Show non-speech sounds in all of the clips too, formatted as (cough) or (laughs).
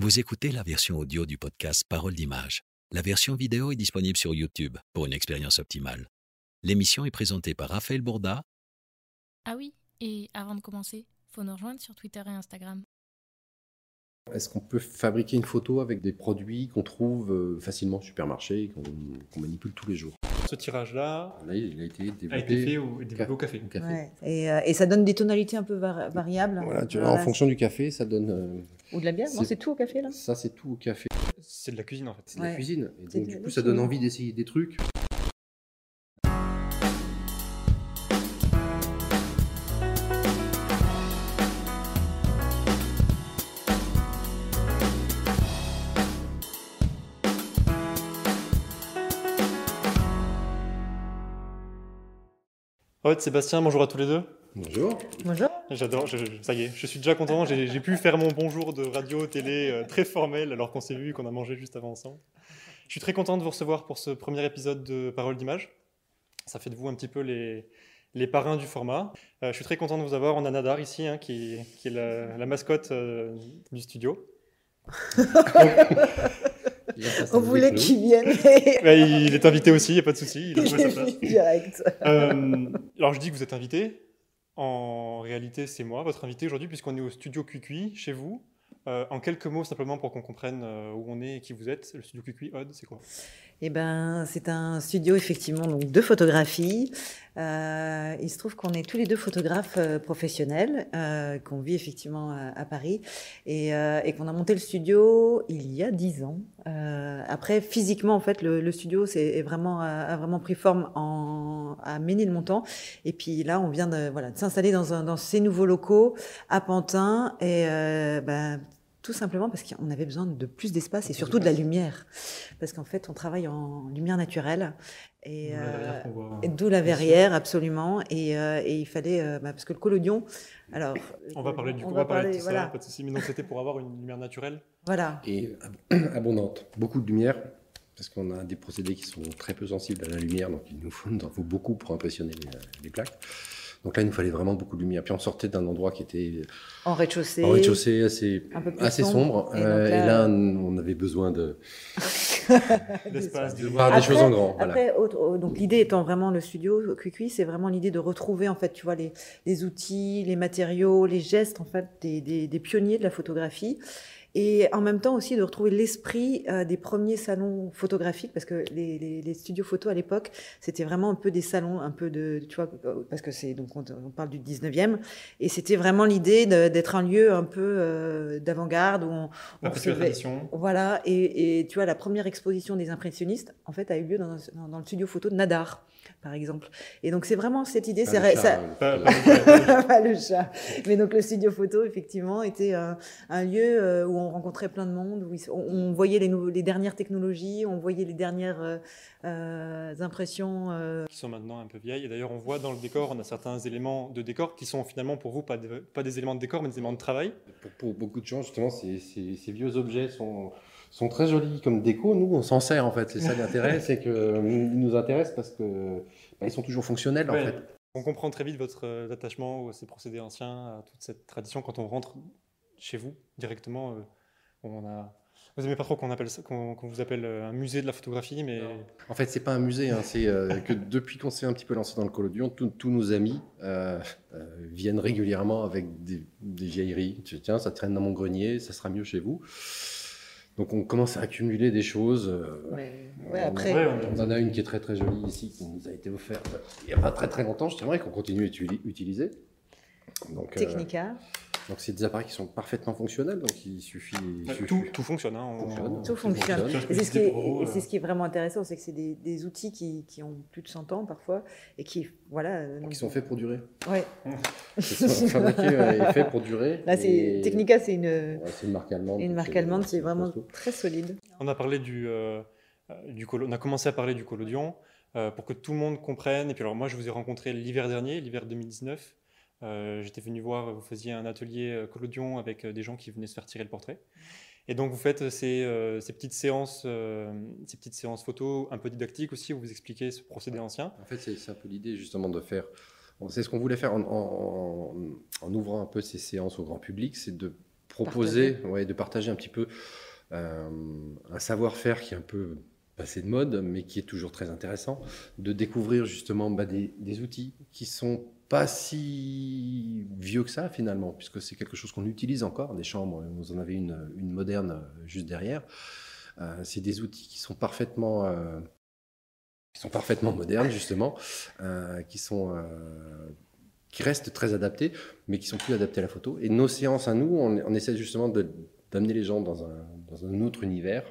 Vous écoutez la version audio du podcast Parole d'image. La version vidéo est disponible sur YouTube pour une expérience optimale. L'émission est présentée par Raphaël Bourda. Ah oui, et avant de commencer, faut nous rejoindre sur Twitter et Instagram. Est-ce qu'on peut fabriquer une photo avec des produits qu'on trouve euh, facilement au supermarché, qu'on qu'on manipule tous les jours? Ce tirage-là Là, il a été développé, a été fait au, développé au café. au café. Ouais. Et, euh, et ça donne des tonalités un peu var- variables. Voilà, tu vois, en fonction du café, ça donne. euh, Ou de la bière Non, c'est- tout au café là? Ça, c'est tout au café. C'est de la cuisine en fait. C'est de la cuisine. Et donc, du coup, ça donne envie d'essayer des trucs. Ouais, Sébastien, bonjour à tous les deux. Bonjour. Bonjour. J'adore, je- je- ça y est, je suis déjà content. J'ai pu faire mon bonjour de radio, télé euh, très formel alors qu'on s'est vu et qu'on a mangé juste avant ensemble. Je suis très content de vous recevoir pour ce premier épisode de Parole d'image. Ça fait de vous un petit peu les, les parrains du format. Euh, je suis très content de vous avoir. On a Nadar ici, hein, qui, qui est la, la mascotte euh, du studio. (laughs) On voulait qu'il vienne. mais Ouais, (laughs) il est invité aussi, il n'y a pas de souci. Il a (laughs) trouvé sa place. direct. Euh, alors je dis que vous êtes invité. En réalité, c'est moi, votre invité aujourd'hui, puisqu'on est au studio Cuicui, chez vous. Euh, en quelques mots, simplement pour qu'on comprenne euh, où on est et qui vous êtes, le studio Cuicui, Odd, c'est quoi? Eh ben, c'est un studio effectivement donc de photographie. Euh, il se trouve qu'on est tous les deux photographes euh, professionnels, euh, qu'on vit effectivement à, Paris et, euh, et qu'on a monté le studio il y a dix ans. Euh, après, physiquement, en fait, le, le studio c'est est vraiment a, vraiment pris forme en, à Ménilmontant. Et puis là, on vient de voilà de s'installer dans, un- dans ces nouveaux locaux à Pantin et ben, tout simplement parce qu'on avait besoin de plus d'espace et surtout de la lumière. Parce qu'en fait, on travaille en lumière naturelle. Et, D'où la euh, verrière verrière, absolument. Et, euh, et il fallait, euh, bah, parce que le collodion, alors. On va parler du coup, on va parler de tout voilà, ça, pas de souci. Mais donc c'était pour avoir une lumière naturelle. voilà. Et ab- (clears throat) abondante. Beaucoup de lumière. Parce qu'on a des procédés qui sont très peu sensibles à la lumière, donc il nous faut, il nous en faut beaucoup pour impressionner les, les plaques. Donc là, il nous fallait vraiment beaucoup de lumière. Puis on sortait d'un endroit qui était En rez-de-chaussée. en rez-de-chaussée assez, un peu plus assez sombre. sombre. Et euh, Et, là, là, on avait besoin de, (laughs) L'espace, de voir des choses en grand. Voilà. Après, autre- euh, donc l'idée étant vraiment le studio QQ, c'est vraiment l'idée de retrouver en fait, tu vois, les, les outils, les matériaux, les gestes en fait des, des, des pionniers de la photographie. Et en même temps aussi de retrouver l'esprit euh, des premiers salons photographiques, parce que les, les, les studios photo à l'époque, c'était vraiment un peu des salons, un peu de, tu vois, parce que c'est donc on, on parle du 19e, et c'était vraiment l'idée d'être un lieu un peu euh, d'avant-garde où on, on tradition. voilà, et, et tu vois, la première exposition des impressionnistes, en fait, a eu lieu dans, dans- dans le studio photo de Nadar, par exemple. Et donc, c'est vraiment cette idée. Pas c'est le ré- chat, ça- euh, Pas- le- (laughs) pas- pas le chat. Mais donc, le studio photo, effectivement, était un, un lieu euh, où on rencontrait plein de monde, où on, on voyait les, dernières technologies, on voyait les dernières euh, euh, impressions. euh, qui sont maintenant un peu vieilles. Et d'ailleurs, on voit dans le décor, on a certains éléments de décor qui sont finalement pour vous pas, de- pas des éléments de décor, mais des éléments de travail. Pour, pour beaucoup de gens, justement, ces, ces- ces vieux objets sont, sont très jolis comme déco. Nous, on s'en sert en fait. C'est ça (laughs) l'intérêt, c'est qu'ils nous intéressent parce que bah, ils sont toujours fonctionnels Ouais. en fait. On comprend très vite votre euh, attachement à ces procédés anciens, à toute cette tradition. Quand on rentre chez vous directement, euh, on a. Vous aimez pas trop qu'on appelle ça- qu'on vous appelle euh, un musée de la photographie, mais En fait, c'est pas un musée. hein, c'est euh, que depuis qu'on s'est un petit peu lancé dans le collodion, tous nos amis euh, euh, viennent régulièrement avec des, des vieilleries. Tu- Tiens, ça traîne dans mon grenier, ça sera mieux chez vous. Donc, on commence à accumuler des choses. euh, mais, ouais, on- après, Ouais, on- On en a une qui est très très jolie ici, qui nous a été offerte il n'y a pas très très longtemps, justement, et qu'on continue à utili- utiliser. Donc, euh, Technica. Donc c'est des appareils qui sont parfaitement fonctionnels, donc il suffit. il Ouais, suffit- tout, tout fonctionne. hein, on- Fonctionne. Tout fonctionne. c'est ce, qui est, et c'est euh, ce qui est vraiment intéressant, c'est que c'est des, des outils qui, qui ont plus de 100 ans parfois et qui, voilà. euh, donc- Qui sont faits pour durer. Ouais. Ils sont fabriqués euh, et faits pour durer. Là, c'est Et- Technica, c'est une, Ouais, c'est une marque allemande. une marque allemande qui est vraiment costaud. très solide. On a parlé du, euh, euh, du colo- on a commencé à parler du collodion euh, pour que tout le monde comprenne. Et puis alors moi, je vous ai rencontré l'hiver dernier, l'hiver 2019. Euh, J'étais venu voir, vous faisiez un atelier euh, collodion avec euh, des gens qui venaient se faire tirer le portrait. Et donc vous faites ces, euh, ces petites séances, euh, ces petites séances photos un peu didactiques aussi où vous expliquez ce procédé ancien. En fait, c'est un peu l'idée justement de faire. C'est ce qu'on voulait faire en, en- en ouvrant un peu ces séances au grand public, c'est de proposer, ouais, de partager un petit peu euh, un savoir-faire qui est un peu passé de mode, mais qui est toujours très intéressant, de découvrir justement bah, des, des outils qui sont pas si vieux que ça finalement, puisque c'est quelque chose qu'on utilise encore, des chambres, vous en avez une, une moderne euh, juste derrière. Euh, c'est des outils qui sont parfaitement, euh, qui sont parfaitement modernes justement, euh, qui sont euh, qui restent très adaptés, mais qui sont plus adaptés à la photo. Et nos séances à nous, on, on essaie justement d'amener les gens dans un, dans un autre univers.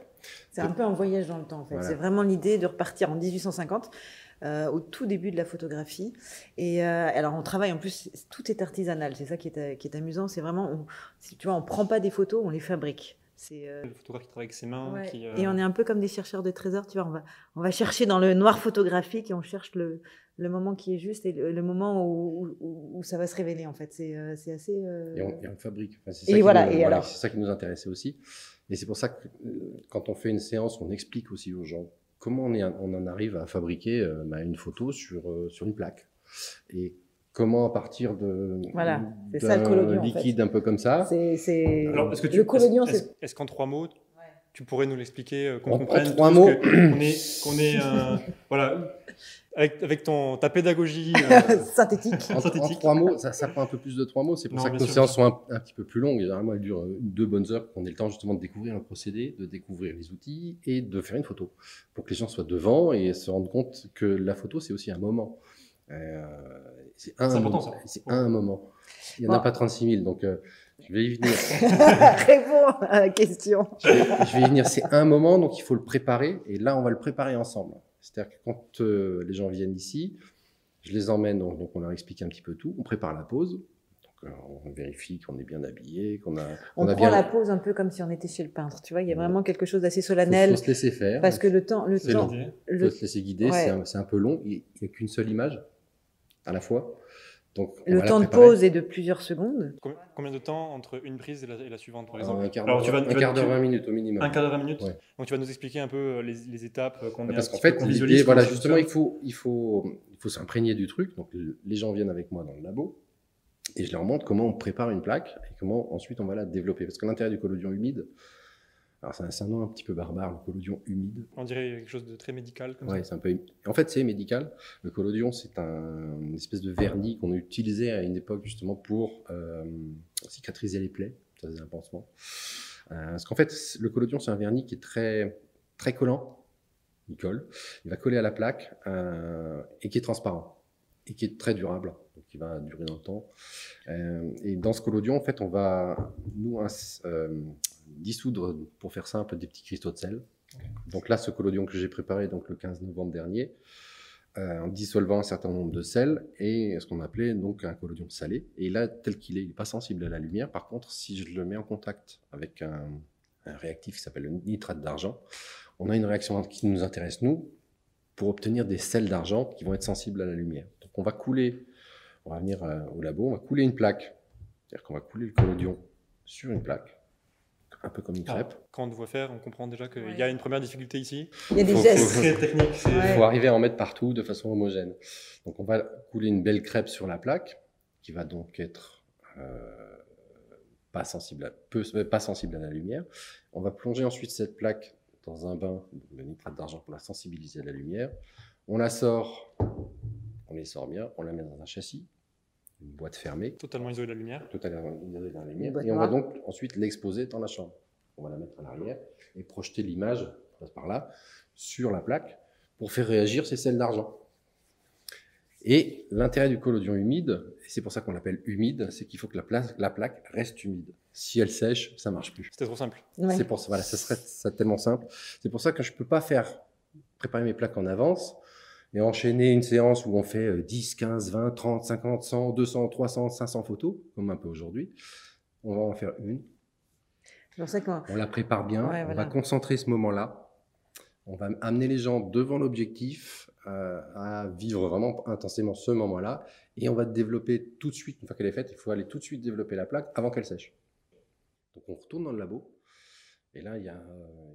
C'est un peu un voyage dans le temps, en fait. Voilà. C'est vraiment l'idée de repartir en 1850, euh, au tout début de la photographie. Et euh, alors, on travaille en plus, tout est artisanal. C'est ça qui est, qui est amusant. C'est vraiment, on, tu vois, on prend pas des photos, on les fabrique. C'est euh, Le photographe qui travaille avec ses mains. ouais. qui, euh, Et on est un peu comme des chercheurs de trésors. Tu vois, on va, on va chercher dans le noir photographique et on cherche le, le moment qui est juste et le, le moment où, où, où ça va se révéler. En fait, c'est euh, c'est assez. euh, Et on, et on le fabrique. Enfin, c'est Et ça qui voilà, nous- et alors C'est ça qui nous intéressait aussi. Et c'est pour ça que quand on fait une séance, on explique aussi aux gens comment on, est, on en arrive à fabriquer euh, bah, une photo sur, euh, sur une plaque. Et comment à partir de Voilà, c'est d'un ça, le collodion, en fait. liquide un peu comme ça, C'est c'est- Alors, est-ce que tu, le collodion, est-ce- c'est est-ce qu'en trois mots, tu pourrais nous l'expliquer, euh, qu'on En- en comprenne trois mots. qu'on est, qu'on est un- (laughs) voilà, avec, avec ton, ta pédagogie. (laughs) euh, (laughs) synthétique. En, trois mots, ça, ça prend un peu plus de trois mots. C'est pour Non, ça que nos sûr, séances sont un, un petit peu plus longues. Généralement, elles durent euh, deux bonnes heures pour qu'on ait le temps justement de découvrir le procédé, de découvrir les outils et de faire une photo. Pour que les gens soient devant et se rendent compte que la photo, c'est aussi un moment. Euh, c'est un, moment. ça. C'est un moment. Il n'y en a pas 36 000, donc euh, je vais y venir. Réponds à la question. je vais, je vais y venir. C'est un moment, donc il faut le préparer. Et là, on va le préparer ensemble. C'est-à-dire que quand euh, les gens viennent ici, je les emmène, donc, donc on leur explique un petit peu tout. On prépare la pause. Donc, euh, on vérifie qu'on est bien habillé, qu'on a, On, a prend bien. la pause un peu comme si on était chez le peintre. Tu vois, il y a vraiment quelque chose d'assez solennel. faut se laisser faire. Parce que le temps, le temps. Il le, faut se laisser guider. Ouais. C'est un, c'est un peu long. Il n'y a qu'une seule image à la fois. Donc, le temps de pause est de plusieurs secondes. Combien- de temps entre une prise et la, et la suivante, par Euh, exemple? un quart d'heure, tu vas- un tu vas- quart d'heure, tu- 20 minutes au minimum. Un quart d'heure, 20 minutes Ouais. Donc tu vas nous expliquer un peu euh, les, les étapes euh, qu'on est Parce un qu'en fait, visualise, voilà, justement, il faut, il faut, il faut s'imprégner du truc. Donc, le- les gens viennent avec moi dans le labo et je leur montre comment on prépare une plaque et comment ensuite on va la développer. Parce que l'intérêt du collodion humide, alors c'est un, nom un petit peu barbare, le collodion humide. On dirait quelque chose de très médical. Comme Ouais, ça. un peu. En fait, c'est médical. Le collodion, c'est un, une espèce de vernis qu'on a utilisé à une époque justement pour euh, cicatriser les plaies. Ça faisait un pansement. Euh, parce qu'en fait, le collodion, c'est un vernis qui est très, très collant. Il colle. Il va coller à la plaque euh, et qui est transparent et qui est très durable. Donc, il va durer dans le temps. Euh, et dans ce collodion, en fait, on va nous euh, dissoudre, pour faire simple, des petits cristaux de sel. Donc là, ce collodion que j'ai préparé donc le 15 novembre dernier, euh, en dissolvant un certain nombre de sels et ce qu'on appelait donc un collodion salé. Et là, tel qu'il est, il n'est pas sensible à la lumière. Par contre, si je le mets en contact avec un, un réactif qui s'appelle le nitrate d'argent, on a une réaction qui nous intéresse, nous, pour obtenir des sels d'argent qui vont être sensibles à la lumière. Donc on va couler, on va venir euh, au labo, on va couler une plaque. C'est-à-dire qu'on va couler le collodion sur une plaque, un peu comme une Ah, crêpe. Quand on te voit faire, on comprend déjà qu'il Ouais. y a une première difficulté ici. Il y a des Faut- gestes. faut- Ouais. Il faut arriver à en mettre partout de façon homogène. Donc on va couler une belle crêpe sur la plaque qui va donc être euh, pas, sensible à, peu, pas sensible à la lumière. On va plonger ensuite cette plaque dans un bain de nitrate d'argent pour la sensibiliser à la lumière. On la sort, on les sort bien, on la met dans un châssis, une boîte fermée, Totalement isolé de la lumière. totalement isolée dans la lumière, et on va donc ensuite l'exposer dans la chambre. On va la mettre à l'arrière et projeter l'image, passe par là, sur la plaque pour faire réagir ces sels d'argent. Et l'intérêt du collodion humide, et c'est pour ça qu'on l'appelle humide, c'est qu'il faut que la, place- la plaque reste humide. Si elle sèche, ça marche plus. C'était trop simple. Ouais. C'est pour ça, voilà, ça serait ça tellement simple. C'est pour ça que je peux pas faire préparer mes plaques en avance et enchaîner une séance où on fait euh, 10, 15, 20, 30, 50, 100, 200, 300, 500 photos, comme un peu aujourd'hui. On va en faire une. On la prépare bien. Ouais, on voilà. va concentrer ce moment-là. On va amener les gens devant l'objectif euh, à vivre vraiment intensément ce moment-là. Et on va développer tout de suite, une fois qu'elle est faite, il faut aller tout de suite développer la plaque avant qu'elle sèche. Donc on retourne dans le labo. Et là, il y a,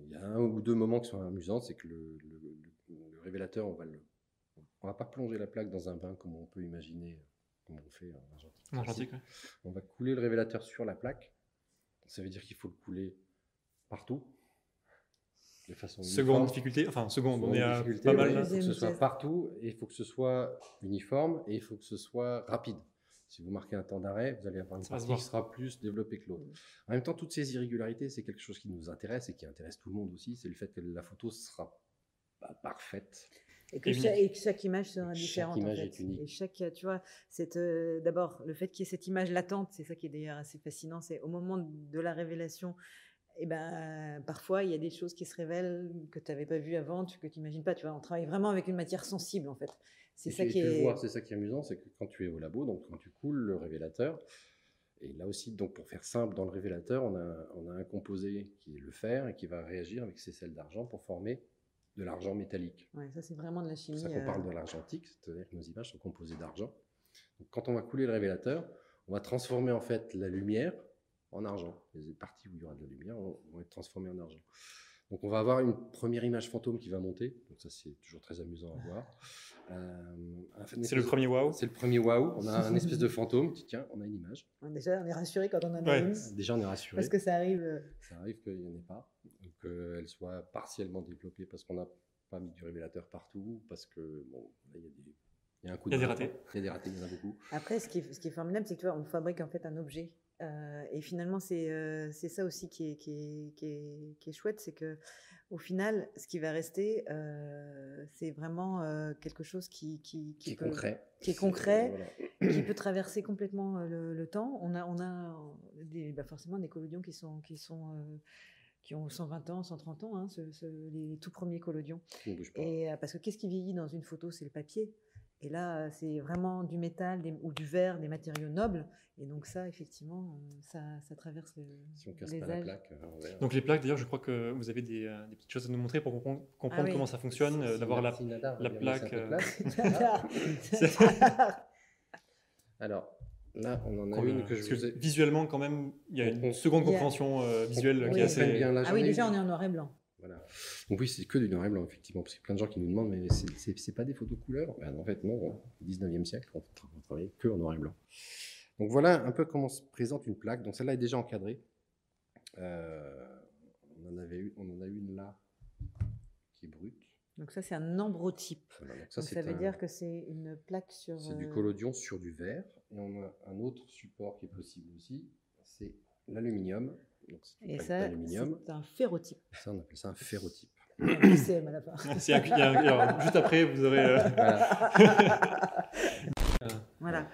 il y a un ou deux moments qui sont amusants. C'est que le, le- le- le révélateur, on va le, on va pas plonger la plaque dans un bain comme on peut imaginer, comme on fait en argentique. En argentique, ouais. On va couler le révélateur sur la plaque. Ça veut dire qu'il faut le couler partout, de façon Seconde uniforme. difficulté, enfin seconde, on Seconde est à difficulté, pas mal ouais, là. Il faut que ce soit partout et il faut que ce soit uniforme et il faut que ce soit rapide. Si vous marquez un temps d'arrêt, vous allez avoir une partie qui sera plus développée que l'autre. En même temps, toutes ces irrégularités, c'est quelque chose qui nous intéresse et qui intéresse tout le monde aussi. C'est le fait que la photo sera pas parfaite. Et que, chaque, unique. et que chaque image sera Chaque différente. image en fait. est unique. Et chaque, tu vois, c'est euh, d'abord le fait qu'il y ait cette image latente, c'est ça qui est d'ailleurs assez fascinant. C'est au moment de la révélation, et ben parfois il y a des choses qui se révèlent que tu n'avais pas vues avant, que tu n'imagines pas. Tu vois, on travaille vraiment avec une matière sensible en fait. C'est ça qui est. vois, c'est ça qui est amusant, c'est que quand tu es au labo, donc quand tu coules le révélateur, et là aussi, donc pour faire simple, dans le révélateur, on a, on a un composé qui est le fer et qui va réagir avec ses sels d'argent pour former de l'argent métallique. Ouais, ça c'est vraiment de la C'est chimie. pour ça qu'on euh, parle de l'argentique, c'est-à-dire que nos images sont composées d'argent. Donc, quand on va couler le révélateur, on va transformer en fait la lumière en argent. Les parties où il y aura de la lumière vont être transformées en argent. Donc on va avoir une première image fantôme qui va monter. Donc ça c'est toujours très amusant à (laughs) voir. Euh, C'est le premier waouh. C'est le premier waouh. On a un espèce de (laughs) fantôme. Dis, Tiens, on a une image. Déjà, on est rassuré quand on en a Ouais. une, Déjà on est rassuré. parce que ça arrive. euh, Ça arrive qu'il n'y en ait pas, qu'elle soit partiellement développée parce qu'on n'a pas mis du révélateur partout, parce que bon, là, il y a des, il y a un coup Il y a de des ratés. Il y a des ratés, il y en a beaucoup. Après, ce qui est, ce qui est formidable, c'est que tu vois, on fabrique en fait un objet. Euh, et finalement, c'est euh, ça aussi qui est, qui est, qui est, qui est chouette, c'est que au final, ce qui va rester, euh, c'est vraiment euh, quelque chose qui, qui, Qui est peut- concret. qui est concret, Voilà. qui peut traverser complètement euh, le, le temps. On a, on a des, bah forcément des collodions qui sont, qui sont euh, qui ont 120 ans, 130 ans, hein, ce- ce- les tout premiers collodions. Et euh, parce que qu'est-ce qui vieillit dans une photo? C'est le papier. Et là, euh, c'est vraiment du métal des- ou du verre, des matériaux nobles. Et donc ça, effectivement, euh, ça, ça traverse le, Si on casse les pas la plaque, euh. Donc les plaques, d'ailleurs, je crois que vous avez des, euh, des petites choses à nous montrer pour comprendre, comprendre Ah oui. comment ça fonctionne, euh, Si- d'avoir la... la plaque, euh. (laughs) (laughs) Alors, là, on en a une que je parce que vous ai. visuellement, quand même, il y a une On- seconde compréhension euh, visuelle on qui est assez... bien. Là, ah oui, déjà, on est en noir et blanc. Voilà. Donc oui, c'est que du noir et blanc, effectivement, parce que plein de gens qui nous demandent, mais c'est- pas des photos couleur Ben, En fait, non, au 19e siècle, on, on travaillait que en noir et blanc. Donc voilà un peu comment se présente une plaque. Donc celle-là est déjà encadrée. Euh, on, en avait eu, on en a une là, qui est brute. Donc ça, c'est un ambrotype. Voilà, donc Ça, veut un- dire que c'est une plaque sur... c'est du euh, collodion sur du verre. Et on a un autre support qui est possible aussi, c'est l'aluminium. Donc c'est une Et ça, c'est un ferrotype. Ça, on appelle ça un ferrotype. (coughs) À la juste après, vous aurez... euh, Voilà. (laughs) Voilà.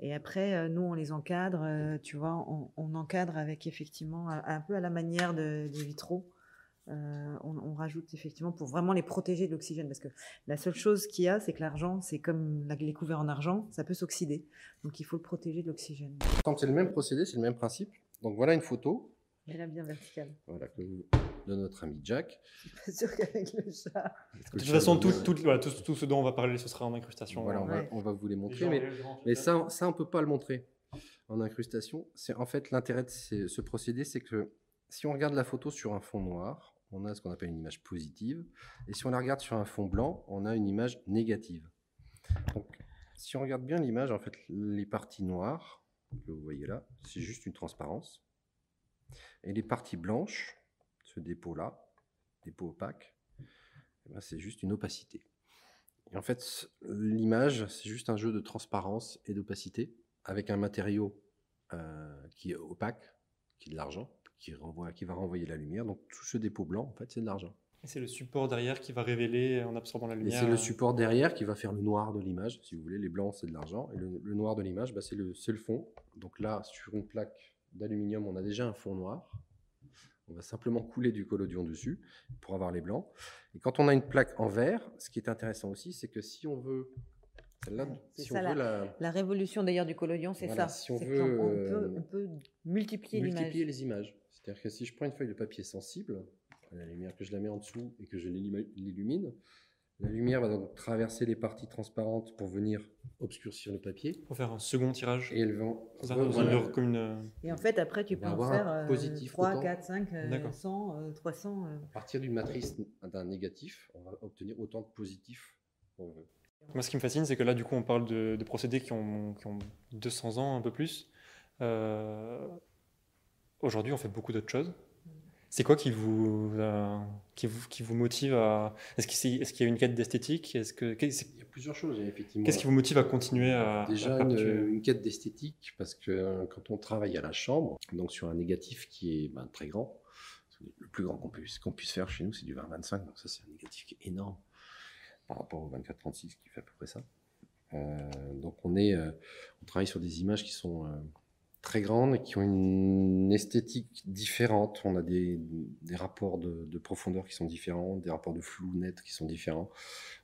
Et après, euh, nous, on les encadre, euh, tu vois, on, on encadre avec effectivement, un, un peu à la manière de- des vitraux. Euh, on, on rajoute effectivement pour vraiment les protéger de l'oxygène. Parce que la seule chose qu'il y a, c'est que l'argent, c'est comme la- les couverts en argent, ça peut s'oxyder. Donc il faut le protéger de l'oxygène. C'est le même procédé, c'est le même principe. Donc voilà une photo Mais là, bien vertical. voilà, que vous- de notre ami Jack. Je suis pas sûre qu'avec le chat. De toute façon, tout, tout, voilà, tout, tout ce dont on va parler, ce sera en incrustation. Voilà, on, va, Ouais. on va vous les montrer, mais, les gens, mais ça, ça, on peut pas le montrer en incrustation. C'est en fait l'intérêt de ces- ce procédé, c'est que si on regarde la photo sur un fond noir, on a ce qu'on appelle une image positive, et si on la regarde sur un fond blanc, on a une image négative. Donc, si on regarde bien l'image, en fait, les parties noires que vous voyez là, c'est juste une transparence, et les parties blanches, ce dépôt-là, dépôt opaque, eh ben, c'est juste une opacité. Et en fait, l'image, c'est juste un jeu de transparence et d'opacité avec un matériau euh, qui est opaque, qui est de l'argent, qui, renvoie, qui va renvoyer la lumière. Donc tout ce dépôt blanc, en fait, c'est de l'argent. Et c'est le support derrière qui va révéler en absorbant la Et lumière. c'est le support derrière qui va faire le noir de l'image. Si vous voulez, les blancs, c'est de l'argent. Et le, le noir de l'image, bah, c'est le, fond. Donc là, sur une plaque d'aluminium, on a déjà un fond noir. On va simplement couler du collodion dessus pour avoir les blancs. Et quand on a une plaque en verre, ce qui est intéressant aussi, c'est que si on veut... C'est si ça, on veut la... La révolution d'ailleurs du collodion, c'est Voilà, ça. si on veut, on, euh, peut, on peut multiplier les images. C'est-à-dire que si je prends une feuille de papier sensible, à la lumière que je la mets en dessous et que je l'illumi- l'illumine, la lumière va donc traverser les parties transparentes pour venir obscurcir le papier. Pour faire un second tirage. Et dans voilà. une- comme une, Et en fait, après, tu peux va en faire un euh, positif 3, autant. 4, 5, euh, D'accord. 100, euh, 300. euh. À partir d'une matrice d'un négatif, on va obtenir autant de positifs qu'on veut. Moi, ce qui me fascine, c'est que là, du coup, on parle de, de procédés qui ont, qui ont 200 ans, un peu plus. Euh, aujourd'hui, on fait beaucoup d'autres choses. C'est quoi qui vous, euh, qui vous, qui vous motive à. Est-ce qu'il est y a une quête d'esthétique? Est-ce que, Il y a plusieurs choses, effectivement. Qu'est-ce qui vous motive à continuer à. Déjà, à une, quête d'esthétique, parce que euh, quand on travaille à la chambre, donc sur un négatif qui est ben, très grand, le plus grand qu'on puisse, qu'on puisse faire chez nous, c'est du 20-25, donc ça, c'est un négatif qui est énorme par rapport au 24-36 qui fait à peu près ça. Euh, donc on, est, euh, on travaille sur des images qui sont très grandes et qui ont une esthétique différente. On a des, des rapports de, de profondeur qui sont différents, des rapports de flou net qui sont différents.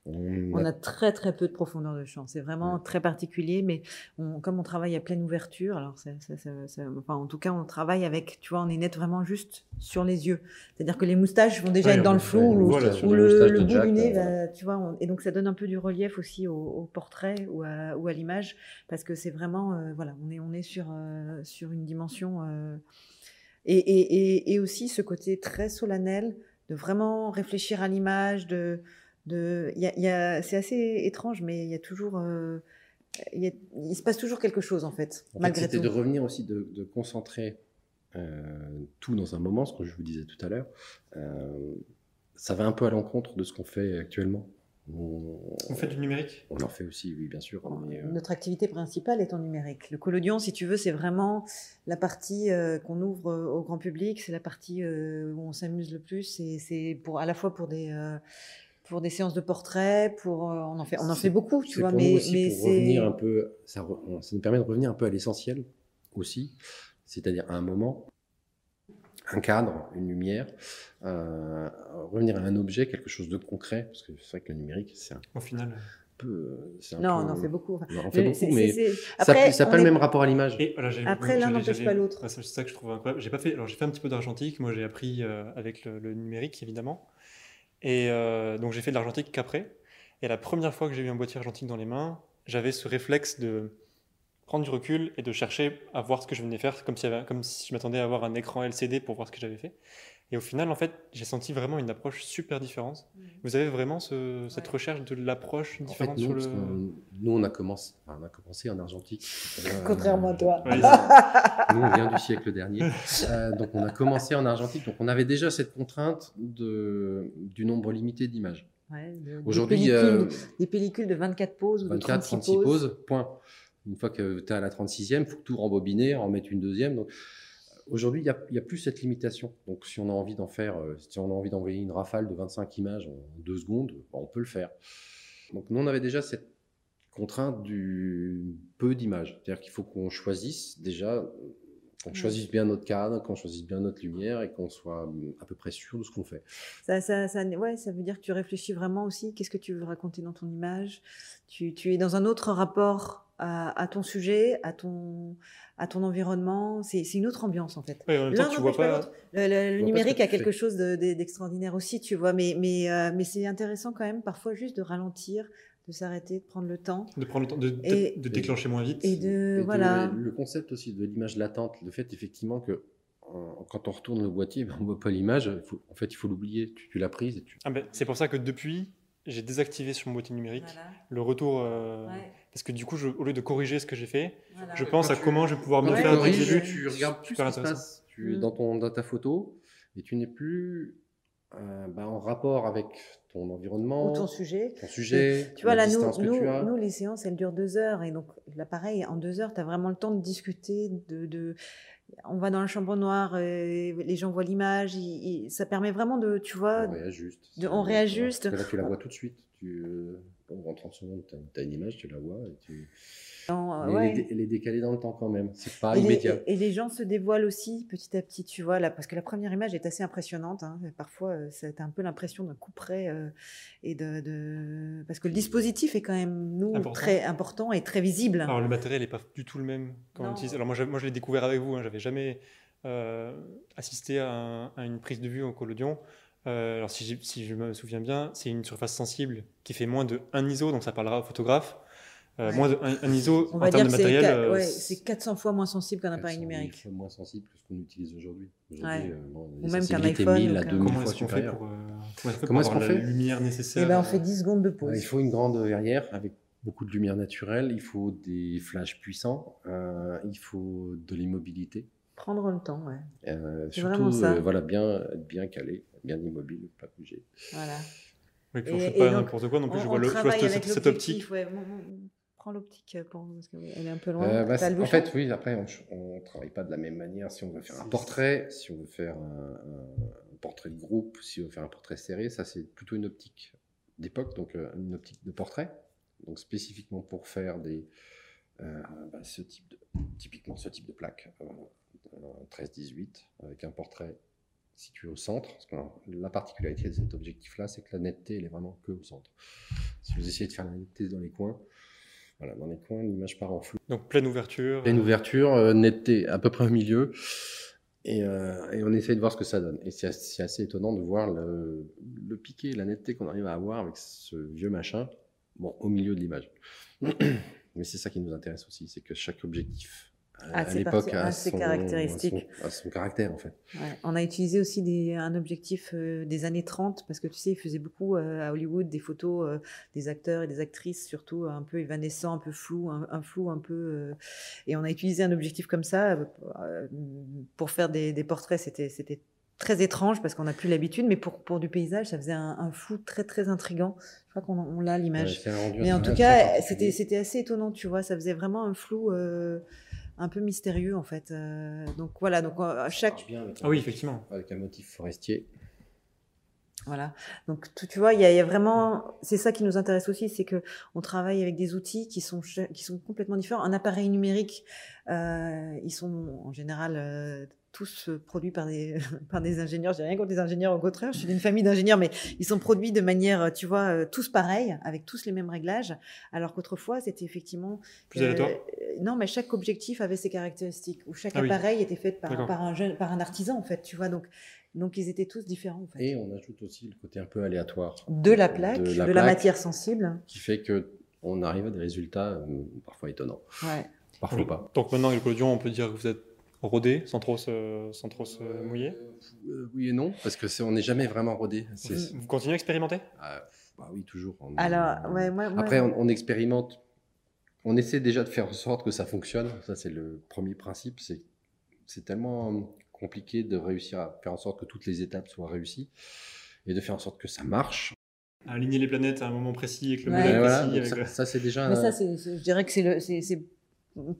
On, On a- a très très peu de profondeur de champ. C'est vraiment Ouais. très particulier, mais on- comme on travaille à pleine ouverture, alors ça- ça- ça- ça- enfin, en tout cas on travaille avec, tu vois, on est net vraiment juste sur les yeux. C'est-à-dire que les moustaches vont déjà Ouais, être dans le flou, ou, ou le bout Jack, du nez, va- tu vois, on- et donc ça donne un peu du relief aussi au, au portrait ou à, ou à l'image, parce que c'est vraiment, euh, voilà, on est, on est sur, euh, sur une dimension, euh, et, et, et, et aussi ce côté très solennel de vraiment réfléchir à l'image, de, de, il y a, il y a- c'est assez étrange, mais il y a toujours, euh, il, y a- il se passe toujours quelque chose en fait, En fait, c'était tout. de revenir aussi, de, de concentrer euh, tout dans un moment, ce que je vous disais tout à l'heure. Euh, ça va un peu à l'encontre de ce qu'on fait actuellement. On, On fait du numérique? On en fait aussi, oui, bien sûr. mais, euh, Notre activité principale est en numérique. Le collodion, si tu veux, c'est vraiment la partie euh, qu'on ouvre euh, au grand public. C'est la partie euh, où on s'amuse le plus. Et c'est pour à la fois pour des euh, pour des séances de portraits, pour euh, on en fait on en fait beaucoup, tu c'est vois. pour Mais nous aussi mais pour c'est revenir un peu, ça, re- ça nous permet de revenir un peu à l'essentiel aussi, c'est-à-dire à un moment, un cadre, une lumière, euh, revenir à un objet, quelque chose de concret, parce que c'est vrai que le numérique, c'est un au final. peu, c'est un non, peu- on en fait beaucoup. On en fait Mais beaucoup, mais c'est- c'est- ça après, n'a on pas le même rapport à l'image. Voilà, Après, l'un n'empêche pas l'autre. C'est ça que je trouve incroyable. J'ai pas fait. Alors j'ai fait un petit peu d'argentique. Moi, j'ai appris euh, avec le, le numérique, évidemment. Et euh, donc j'ai fait de l'argentique qu'après. Et la première fois que j'ai eu un boîtier argentique dans les mains, j'avais ce réflexe de prendre du recul et de chercher à voir ce que je venais faire, comme si, comme si je m'attendais à avoir un écran LCD pour voir ce que j'avais fait. Et au final, en fait, j'ai senti vraiment une approche super différente. Vous avez vraiment ce- cette Ouais. recherche de l'approche En fait, différente nous, sur le. nous, on a commencé, enfin, on a commencé en argentique. Euh, (laughs) Contrairement à toi. (laughs) Nous, on vient du siècle dernier. Euh, donc, on a commencé en argentique. Donc, on avait déjà cette contrainte de, du nombre limité d'images. Ouais, de- des Aujourd'hui, pellicules- euh, des pellicules de 24 poses ou de 24, 36, 36 poses. poses, point. Une fois que tu es à la 36e, il faut tout rembobiner, en mettre une deuxième. Donc, aujourd'hui, il n'y a, plus cette limitation. Donc, si on a envie d'en faire, euh, si on a envie d'envoyer une rafale de 25 images en deux secondes, bah, on peut le faire. Donc, nous, on avait déjà cette contrainte du peu d'images. C'est-à-dire qu'il faut qu'on choisisse déjà, qu'on choisisse bien notre cadre, qu'on choisisse bien notre lumière et qu'on soit hum, à peu près sûr de ce qu'on fait. Ça, ça, ça, ouais, ça veut dire que tu réfléchis vraiment aussi. Qu'est-ce que tu veux raconter dans ton image? Tu, tu es dans un autre rapport à, à ton sujet, à ton, à ton environnement. C'est c'est une autre ambiance en fait. Ouais, en même L'un temps, tu vois pas. Le, le- le vois pas ce numérique que a fais. quelque chose de- de- d'extraordinaire aussi, tu vois. Mais, mais, euh, mais c'est intéressant quand même parfois juste de ralentir, de s'arrêter, de prendre le temps. De prendre le temps de, Et- de déclencher moins vite. Et de, Et de- voilà. le concept aussi de l'image latente, le fait effectivement que quand on retourne le boîtier, (laughs) ben, on voit pas l'image. En fait, il faut l'oublier. Tu, tu l'as prise tu. Ah ben, c'est pour ça que depuis, j'ai désactivé sur mon boîtier numérique Voilà. le retour. euh, Ouais, Parce que du coup, je- au lieu de corriger ce que j'ai fait, voilà. je pense Quand à tu- comment je vais pouvoir mieux faire j'ai vu. tu regardes plus ce qui se passe. Tu es Mm. dans, ton, dans ta photo et tu n'es plus euh, ben, en rapport avec ton environnement, Ou ton sujet. ton sujet, Tu vois, la là, nous, les séances, elles durent deux heures. Et donc, là, pareil, en deux heures, tu as vraiment le temps de discuter. De, de... On va dans la chambre noire, et les gens voient l'image. Ça permet vraiment de, tu vois, on réajuste. de- on réajuste. Parce que là, tu la vois tout de suite. Tu, euh, en 30 secondes, tu as, une image, tu la vois. Et tu... dans- Mais ouais. elle, est, dé- elle est décalée dans le temps quand même. C'est pas Et les, immédiat. et les gens se dévoilent aussi petit à petit, tu vois, là, parce que la première image est assez impressionnante. hein. Parfois, euh, ça a un peu l'impression d'un coup près. euh, et de, de- Parce que le dispositif est quand même, nous, Important. très important et très visible. Alors, le matériel n'est pas du tout le même quand on. Alors, moi, je, moi, je l'ai découvert avec vous. Hein. J'avais jamais euh, assisté à, un- à une prise de vue au collodion. Euh, alors, si, je me souviens bien, c'est une surface sensible qui fait moins de 1 ISO, donc ça parlera au photographe. Euh, Ouais. Moins de 1, ISO On en termes de matériel. euh, ouais, c'est- c'est 400 fois moins sensible qu'un appareil 400 000 numérique. fois moins sensible que ce qu'on utilise aujourd'hui. Ouais. euh, bon, Ou même qu'un iPhone 1000 ou à qu'un- 2000 Comment fois est-ce qu'on fait pour, euh, comment est-ce qu'on fait la lumière nécessaire Et ben, on fait 10 secondes de pause. Euh, Il faut une grande verrière avec beaucoup de lumière naturelle, il faut des flashs puissants, euh, il faut de l'immobilité. Prendre le temps, ouais. Euh, C'est surtout, vraiment ça. euh, voilà, bien, être bien calé, bien immobile, pas bouger. Voilà. Oui, puis on Et- fait pas donc, n'importe quoi non plus. On, je vois, on le, je vois travaille cette, optique. Ouais, prends l'optique euh, pour- parce qu'elle est un peu loin. Euh, bah, en fait, oui, après, on ne travaille pas de la même manière si on veut faire un portrait, si on veut faire un, un portrait de groupe, si on veut faire un portrait serré. Ça, c'est plutôt une optique d'époque, donc euh, une optique de portrait. Donc, spécifiquement pour faire des, euh, bah, ce type de, typiquement ce type de plaque, euh, 13-18, avec un portrait situé au centre. Parce que alors, la particularité de cet objectif-là, c'est que la netteté, elle est vraiment que au centre. Si vous essayez de faire la netteté dans les coins, voilà, dans les coins, l'image part en flou. Donc pleine ouverture. Pleine ouverture, euh, netteté à peu près au milieu. Et, euh, et on essaye de voir ce que ça donne. Et c'est assez, étonnant de voir le, le piqué, la netteté qu'on arrive à avoir avec ce vieux machin, bon, au milieu de l'image. (clears throat) Mais c'est ça qui nous intéresse aussi, c'est que chaque objectif euh, Ah, à l'époque a, ah, ses son- caractéristiques. a son- caractère en fait. Ouais. On a utilisé aussi des, un objectif euh, des années 30 parce que tu sais, ils faisaient beaucoup euh, à Hollywood des photos euh, des acteurs et des actrices, surtout un peu évanescents, un peu flou, un, un flou un peu. euh, et on a utilisé un objectif comme ça euh, pour faire des, des portraits. C'était très étrange parce qu'on n'a plus l'habitude, mais pour, pour du paysage, ça faisait un, un flou très très intrigant. Je crois qu'on on l'a l'image. Ouais, Mais en tout cas, c'était assez étonnant, tu vois. Ça faisait vraiment un flou euh, un peu mystérieux en fait. Euh, donc voilà, donc euh, Ça chaque marche bien avec Ah oui, motif- effectivement. Avec un motif forestier. Voilà. Donc, tu, tu vois, il y, a- il y a vraiment, c'est ça qui nous intéresse aussi, c'est que on travaille avec des outils qui sont qui sont complètement différents. Un appareil numérique, euh, ils sont en général euh, tous euh, produits par des (laughs) par des ingénieurs. J'ai rien contre les ingénieurs, au contraire, je suis d'une famille d'ingénieurs, mais ils sont produits de manière, tu vois, euh, tous pareils, avec tous les mêmes réglages. Alors qu'autrefois, c'était effectivement Plus aléatoire euh, non, mais chaque objectif avait ses caractéristiques. Ou chaque Ah oui. appareil était fait par, par un jeune, par un artisan en fait, tu vois. Donc donc ils étaient tous différents en fait Et on ajoute aussi le côté un peu aléatoire de la plaque, de la, plaque, matière sensible. qui fait que on arrive à des résultats euh, parfois étonnants, Ouais. parfois pas. Donc maintenant, avec Clodion, on peut dire que vous êtes rodé sans trop se, sans trop se mouiller. Euh, oui et non, parce que on n'est jamais vraiment rodé. Vous, vous continuez à expérimenter? Ah, bah oui, toujours. On- Alors, ouais, moi, moi- Après, on, on expérimente. On essaie déjà de faire en sorte que ça fonctionne. Ça, c'est le premier principe. C'est, tellement compliqué de réussir à faire en sorte que toutes les étapes soient réussies et de faire en sorte que ça marche. Aligner les planètes à un moment précis avec le Ouais. Et modèle voilà, précis. avec ça, le- ça, c'est déjà. mais un- ça, je dirais que c'est, le, c'est, c'est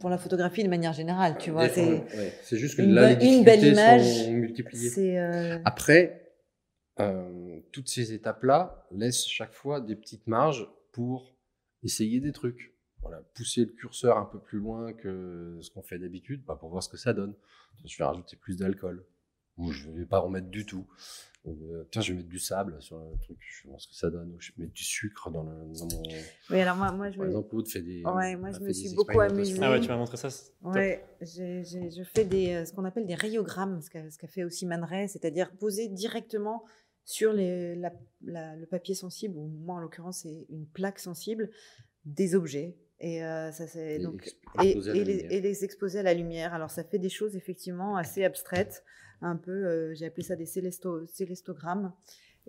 pour la photographie de manière générale, tu vois. C'est, ouais. Juste que une là, bonne- les une belle image, sont multipliées. c'est, euh, Après, euh, toutes ces étapes-là laissent chaque fois des petites marges pour essayer des trucs. Voilà, pousser le curseur un peu plus loin que ce qu'on fait d'habitude bah, pour voir ce que ça donne. Je vais rajouter plus d'alcool. Ou je vais pas en mettre du tout. Euh, tiens, je vais mettre du sable sur le truc, je ce que ça donne. Ou je vais mettre du sucre dans, le, dans mon. Oui, alors moi, moi je Par me, exemple, Aude fait des. Ouais, moi, je me suis beaucoup amusée. Ah ouais, tu m'as montré ça. Ouais, j'ai- j'ai- je fais des, euh, ce qu'on appelle des rayogrammes, ce qu'a ce qu'a fait aussi Man Ray, c'est-à-dire poser directement sur les, la- la- le papier sensible, ou moi en l'occurrence c'est une plaque sensible, des objets. Et, euh, ça, c'est, Et donc, et, les, et les exposer à la lumière. Alors ça fait des choses effectivement assez abstraites, un peu, euh, j'ai appelé ça des célesto- célestogrammes.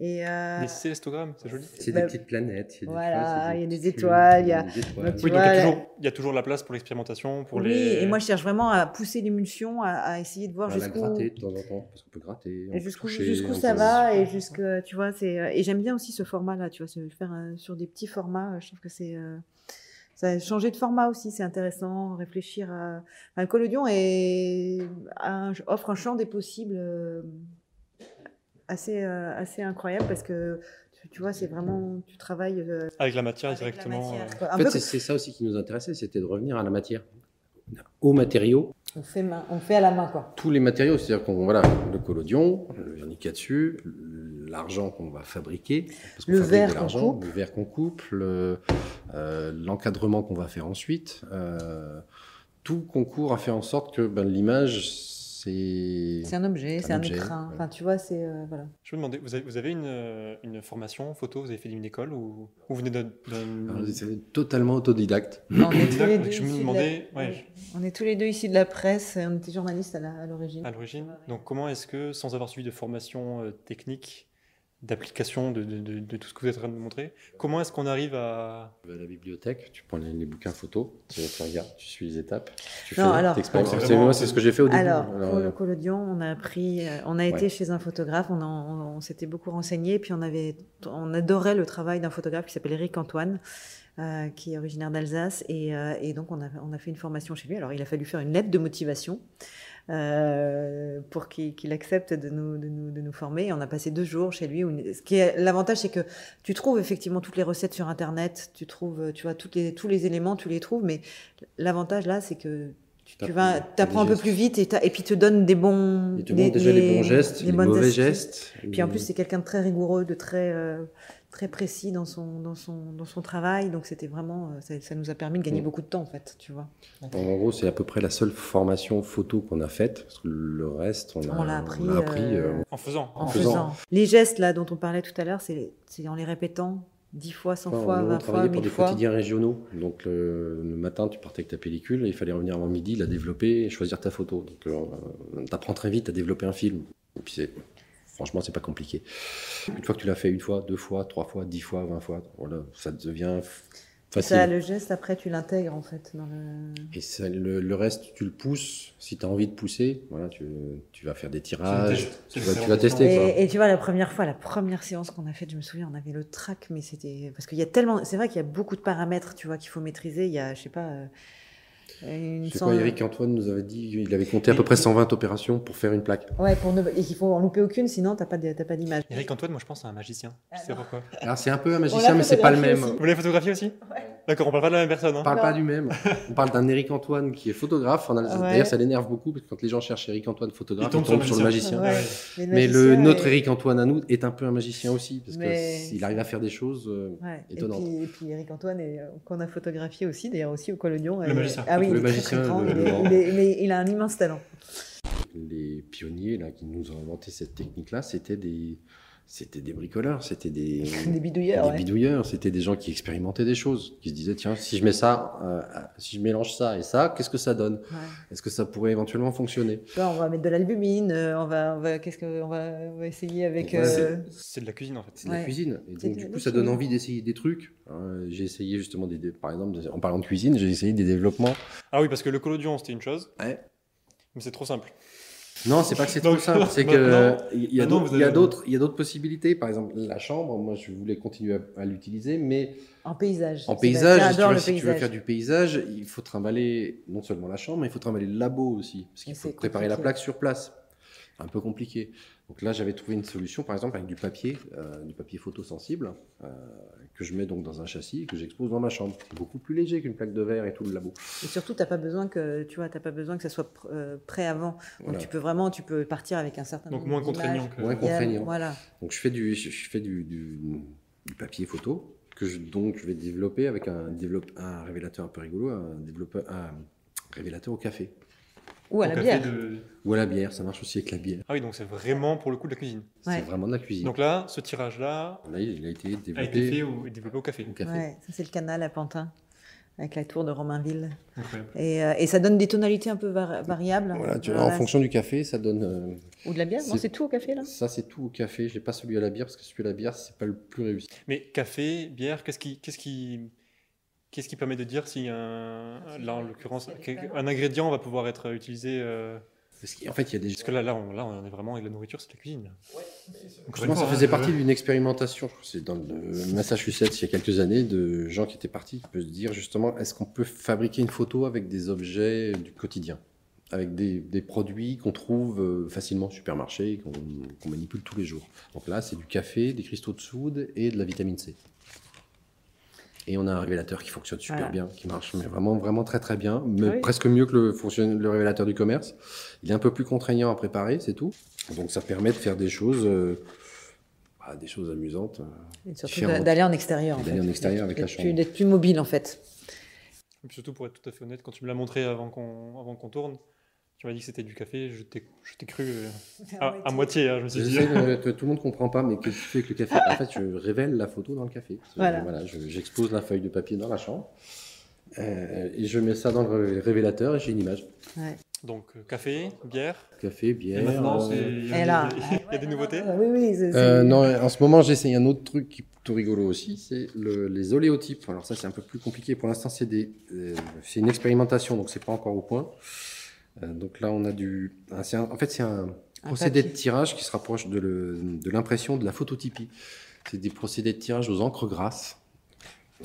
Et, euh, Les célestogrammes, c'est joli. C'est bah, des petites planètes. il y a des voilà, il y a des étoiles, il y a- des étoiles. donc, Oui, donc il y, a toujours, il y a toujours la place pour l'expérimentation, pour oui, les. et moi je cherche vraiment à pousser l'émulsion, à, à essayer de voir jusqu'où... gratter de temps en temps, parce qu'on peut gratter. on Et peut jusqu'où toucher, jusqu'où on ça va et jusque tu vois c'est euh, et j'aime bien aussi ce format là tu vois faire euh, sur des petits formats je trouve que c'est euh, ça a changé de format aussi c'est intéressant réfléchir à enfin, le collodion est un- offre un champ des possibles euh, assez euh, assez incroyable parce que tu, vois c'est vraiment tu travailles euh, Avec la matière avec la directement. matière, En fait, peu c'est c'est ça aussi qui nous intéressait, c'était de revenir à la matière, aux matériaux, on fait main- on fait à la main quoi. Tous les matériaux, c'est-à-dire qu'on voilà, le collodion, le vernis l'argent qu'on va fabriquer, parce qu'on Le fabrique verre de l'argent, le verre qu'on coupe, le, euh, l'encadrement qu'on va faire ensuite, euh, tout concourt à faire en sorte que ben, l'image, c'est c'est un objet c'est un ouais. enfin tu vois c'est euh, voilà Je me demandais, vous avez, vous avez une, une formation photo Vous avez fait une école ou, ou vous venez d'un. totalement (clears throat) autodidacte. Non, on est tous les deux Je me de demandais, la- ouais, On est tous les deux ici de la presse, et on était journalistes à l'origine. à l'origine. Donc comment est-ce que, sans avoir suivi de formation euh, technique, d'application de, de- de- de tout ce que vous êtes en train de montrer. Comment est-ce qu'on arrive à... Tu vas à la bibliothèque, tu prends les, les bouquins photos, tu, tu regardes, tu suis les étapes. Tu Non, fais, alors- c'est moi, c'est ce que j'ai fait au début. Alors, Alors, pour euh, le collodion, on a appris, euh, on a été Ouais. chez un photographe, on, en- on, on s'était beaucoup renseigné, puis on avait, on adorait le travail d'un photographe qui s'appelle Eric Antoine, euh, qui est originaire d'Alsace, et, euh, et donc on a, on a fait une formation chez lui. Alors, il a fallu faire une lettre de motivation. Euh, pour qu'il accepte de nous, de, nous, de nous former. On a passé deux jours chez lui. ce qui est l'avantage, c'est que tu trouves effectivement toutes les recettes sur Internet, tu trouves, tu vois, toutes les, tous les éléments, tu les trouves. Mais l'avantage là, c'est que tu, tu vas, t'as t'apprends un des peu plus vite et, et puis te donne des bons, il te montre déjà les, bons gestes, les, mauvais astuces. gestes. Puis en plus, c'est quelqu'un de très rigoureux, de très, euh, très précis dans son, dans son, dans son travail. Donc c'était vraiment, euh, ça, ça nous a permis de gagner Mm. beaucoup de temps en fait, tu vois. En gros, c'est à peu près la seule formation photo qu'on a faite, parce que le reste, on, a, l'a appris, on l'a appris, euh, euh, En faisant. En faisant. faisant. Les gestes là dont on parlait tout à l'heure, c'est c'est en les répétant dix fois, cent Enfin, fois, nous, on vingt travaillait fois, pour des fois. quotidiens régionaux. Donc le, le matin, tu partais avec ta pellicule et il fallait revenir avant midi, la développer et choisir ta photo. Donc tu apprends très vite à développer un film. Et puis c'est- franchement, c'est pas compliqué. Une fois que tu l'as fait une fois, deux fois, trois fois, dix fois, vingt fois, voilà, ça devient facile. Ça, le geste après, tu l'intègres en fait dans le. Et ça, le, le reste, tu le pousses. Si tu as envie de pousser, voilà, tu, tu vas faire des tirages. Tu vas, tu vas tester. quoi. Et, et tu vois, la première fois, la première séance qu'on a faite, je me souviens, on avait le track, mais c'était. Parce qu'il y a tellement. C'est vrai qu'il y a beaucoup de paramètres, tu vois, qu'il faut maîtriser. Il y a, je sais pas. euh, Je sais cent- quoi, Eric Antoine nous avait dit il avait compté à peu près 120 opérations pour faire une plaque. Ouais, pour ne... et qu'il faut en louper aucune, sinon t'as pas pas d'image. Eric Antoine, moi je pense à un magicien. Je sais Ah, pourquoi. Alors c'est un peu un On magicien, mais c'est pas le même. aussi. Vous l'avez photographié aussi D'accord, on parle pas de la même personne. On Hein. parle Non. pas du même. On parle d'un Eric Antoine qui est photographe. Ouais. D'ailleurs, ça l'énerve beaucoup parce que quand les gens cherchent Eric Antoine photographe, Il ils tombent, sur le magicien. Ouais. Ouais. le Mais le, magicien notre Eric Antoine à nous est un peu un magicien aussi parce Mais- qu'il arrive à faire des choses. euh, Ouais. Et étonnantes. puis, et puis Eric Antoine, euh, qu'on a photographié aussi, d'ailleurs aussi au Collodion. Le et- magicien. Ah oui, Le il est très, magicien, mais il a un immense talent. Les pionniers là qui nous ont inventé cette technique-là, c'était des, c'était des bricoleurs, c'était des, (laughs) Des bidouilleurs. des ouais. bidouilleurs, c'était des gens qui expérimentaient des choses, qui se disaient tiens, si je mets ça, euh, si je mélange ça et ça, qu'est-ce que ça donne? Ouais. Est-ce que ça pourrait éventuellement fonctionner? On va mettre de l'albumine, euh, on va, on va, qu'est-ce que, on va, on va essayer avec. Ouais, euh, C'est de la cuisine en fait. C'est de Ouais. la cuisine. Et donc, du coup, ça donne envie d'essayer des trucs. hein. J'ai essayé justement, des, des- par exemple, en parlant de cuisine, j'ai essayé des développements. Ah oui, parce que le collodion c'était une chose, Ouais. mais c'est trop simple. Non, c'est pas que c'est trop simple, (laughs) c'est que maintenant- il y a d'autres- il y a possibilités. Par exemple, la chambre, moi, je voulais continuer à, à l'utiliser, mais En paysage. en paysage, si tu, veux, le si tu veux paysage. faire du paysage, il faut trimballer non seulement la chambre, mais il faut trimballer le labo aussi, parce qu'il faut préparer la plaque sur place. Un peu compliqué. Donc là, j'avais trouvé une solution, par exemple, avec du papier, euh, du papier photosensible, euh, que je mets donc dans un châssis et que j'expose dans ma chambre. C'est beaucoup plus léger qu'une plaque de verre et tout le labo. Et surtout, t'as pas besoin que, tu vois, t'as pas besoin que ça soit pr- euh, prêt avant. Donc Voilà. tu peux vraiment, tu peux partir avec un certain Donc nombre moins contraignant que. Moins contraignant. Voilà. Donc je fais du, je je fais du, du, du papier photo que je, donc je vais développer avec un, développe, un révélateur un peu rigolo, un, développeur, un révélateur au café Ou à au la café bière. de- ou à la bière. Ça marche aussi avec la bière. Ah oui, donc c'est vraiment pour le coup de la cuisine. Ouais. C'est vraiment de la cuisine. Donc là, ce tirage-là Là, il a été a été développé fait ou développé au café. au café. Ouais, ça c'est le canal à Pantin, avec la tour de Romainville. Incroyable. Et, euh, et ça donne des tonalités un peu var- variables. Voilà, tu vois, en fonction du café, ça donne. euh, Ou de la bière Non, c'est- c'est tout au café là ça, c'est tout au café. J'ai pas celui à la bière parce que celui à la bière, c'est pas le plus réussi. Mais café, bière, qu'est-ce qui, qu'est-ce qui, qu'est-ce qui permet de dire si un, là en l'occurrence, un ingrédient va pouvoir être utilisé euh, Parce qu'en fait, il y a des. Parce que là, là, on, là, on est vraiment avec la nourriture, c'est de la cuisine. Justement, ça faisait hein, partie je- d'une expérimentation, je crois que c'est dans le Massachusetts il y a quelques années, de gens qui étaient partis, qui peuvent se dire justement, est-ce qu'on peut fabriquer une photo avec des objets du quotidien? Avec des, des produits qu'on trouve euh, facilement au supermarché, qu'on qu'on manipule tous les jours. Donc là, c'est du café, des cristaux de soude et de la vitamine C. Et on a un révélateur qui fonctionne super Voilà. bien, qui marche mais vraiment, vraiment très très bien, mais oui. presque mieux que le, fonctionne, le révélateur du commerce. Il est un peu plus contraignant à préparer, c'est tout. Donc ça permet de faire des choses, euh, bah, des choses amusantes. euh, Et surtout d'aller en extérieur. D'aller en extérieur avec la chambre. D'être plus mobile en fait. Et surtout, pour être tout à fait honnête, quand tu me l'as montré avant qu'on avant qu'on tourne, tu m'as dit que c'était du café, je t'ai je t'ai cru euh, (laughs) à, à moitié. hein, je me suis dit. (laughs) Que tout le monde comprend pas, mais que tu fais avec le café. En fait, je révèle la photo dans le café. Voilà. je- J'expose la feuille de papier dans la chambre. euh, et je mets ça dans le révélateur et j'ai une image. Ouais. Donc, euh, café, bière. Café, Et bière. maintenant, euh, il y a des- là. (laughs) il y a des nouveautés. Ah, oui, oui. Euh, non, en ce moment, j'essaye un autre truc qui est plutôt rigolo aussi, c'est le- les oléotypes. Alors ça, c'est un peu plus compliqué. Pour l'instant, c'est des, euh, c'est une expérimentation, donc c'est pas encore au point. Euh, donc là, on a du, ah, c'est un- en fait, c'est un Un procédé de tirage qui se rapproche de l'impression de la phototypie. C'est des procédés de tirage aux encres grasses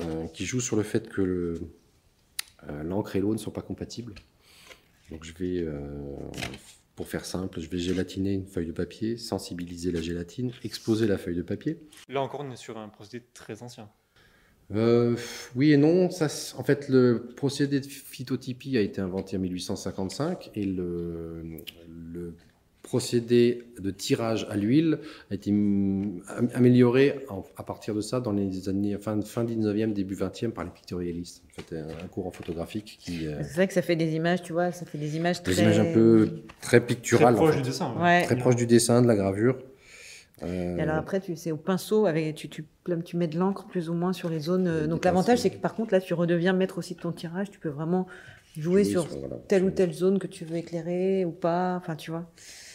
euh, qui jouent sur le fait que le- euh, l'encre et l'eau ne sont pas compatibles. Donc je vais, euh, pour faire simple, je vais gélatiner une feuille de papier, sensibiliser la gélatine, exposer la feuille de papier. Là encore, on est sur un procédé très ancien. Euh, oui et non. Ça, en fait, le procédé de phytotypie a été inventé en 1855 et le, le procédé de tirage à l'huile a été am- amélioré en- à partir de ça dans les années fin, fin 19e, début 20e par les pictorialistes. En fait, un, un courant photographique qui. euh, C'est vrai que ça fait des images, tu vois, ça fait des images très. des images un peu très Très picturales. en proche fait. du dessin. ouais. Ouais. Très proche du dessin, de la gravure. Euh, Et alors après, tu c'est au pinceau, avec, tu, tu, tu mets de l'encre plus ou moins sur les zones. euh, Donc l'avantage, c'est que par contre, là, tu redeviens maître aussi de ton tirage. Tu peux vraiment jouer oui, sur voilà. telle ou telle zone que tu veux éclairer ou pas. Enfin, tu vois.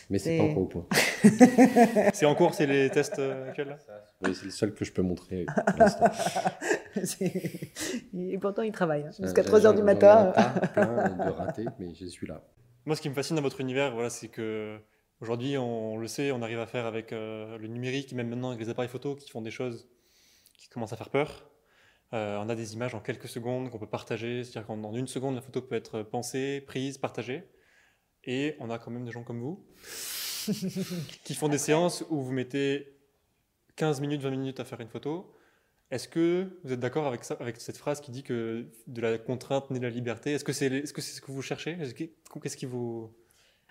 Mais c'est pas c'est- encore au point. (laughs) C'est en cours, c'est les tests euh, actuels Oui, c'est le seul que je peux montrer. (laughs) pour l'instant. C'est- Et pourtant, il travaille hein, jusqu'à Euh, 3 heures du j'en- matin. un plein de ratés, mais je suis là. Moi, ce qui me fascine dans votre univers, voilà, c'est que aujourd'hui, on, le sait, on arrive à faire avec euh, le numérique, même maintenant avec les appareils photo qui font des choses qui commencent à faire peur. Euh, on a des images en quelques secondes qu'on peut partager, c'est-à-dire qu'en en une seconde, la photo peut être pensée, prise, partagée. Et on a quand même des gens comme vous (laughs) qui font des séances où vous mettez 15 minutes, 20 minutes à faire une photo. Est-ce que vous êtes d'accord avec, ça, avec cette phrase qui dit que de la contrainte naît la liberté? Est-ce que c'est est -ce, que ce que vous cherchez? Est-ce que- Qu'est-ce qui vous...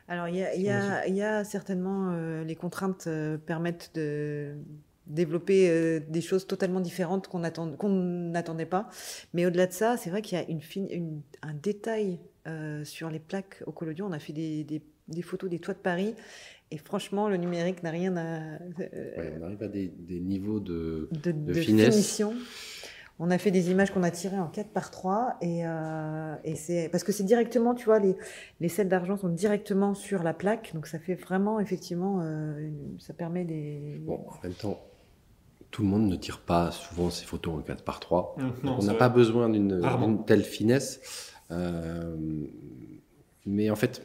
Alors, il y a, y y certainement euh, les contraintes euh, permettent de développer euh, des choses totalement différentes qu'on attend- qu'on n'attendait pas. Mais au-delà de ça, c'est vrai qu'il y a une fine- une- un détail sur les plaques au collodion. On a fait des, des- des photos des toits de Paris. Et franchement, le numérique n'a rien à, Ouais, on arrive à des, des niveaux de. de, de finesse. finition. On a fait des images qu'on a tirées en 4 par 3 et, euh, et c'est parce que c'est directement, tu vois, les, les sels d'argent sont directement sur la plaque, donc ça fait vraiment effectivement, euh, une- ça permet des. Bon, en même temps, tout le monde ne tire pas souvent ses photos en 4 par 3 Non, Donc, on n'a pas besoin d'une telle finesse. Euh, mais en fait,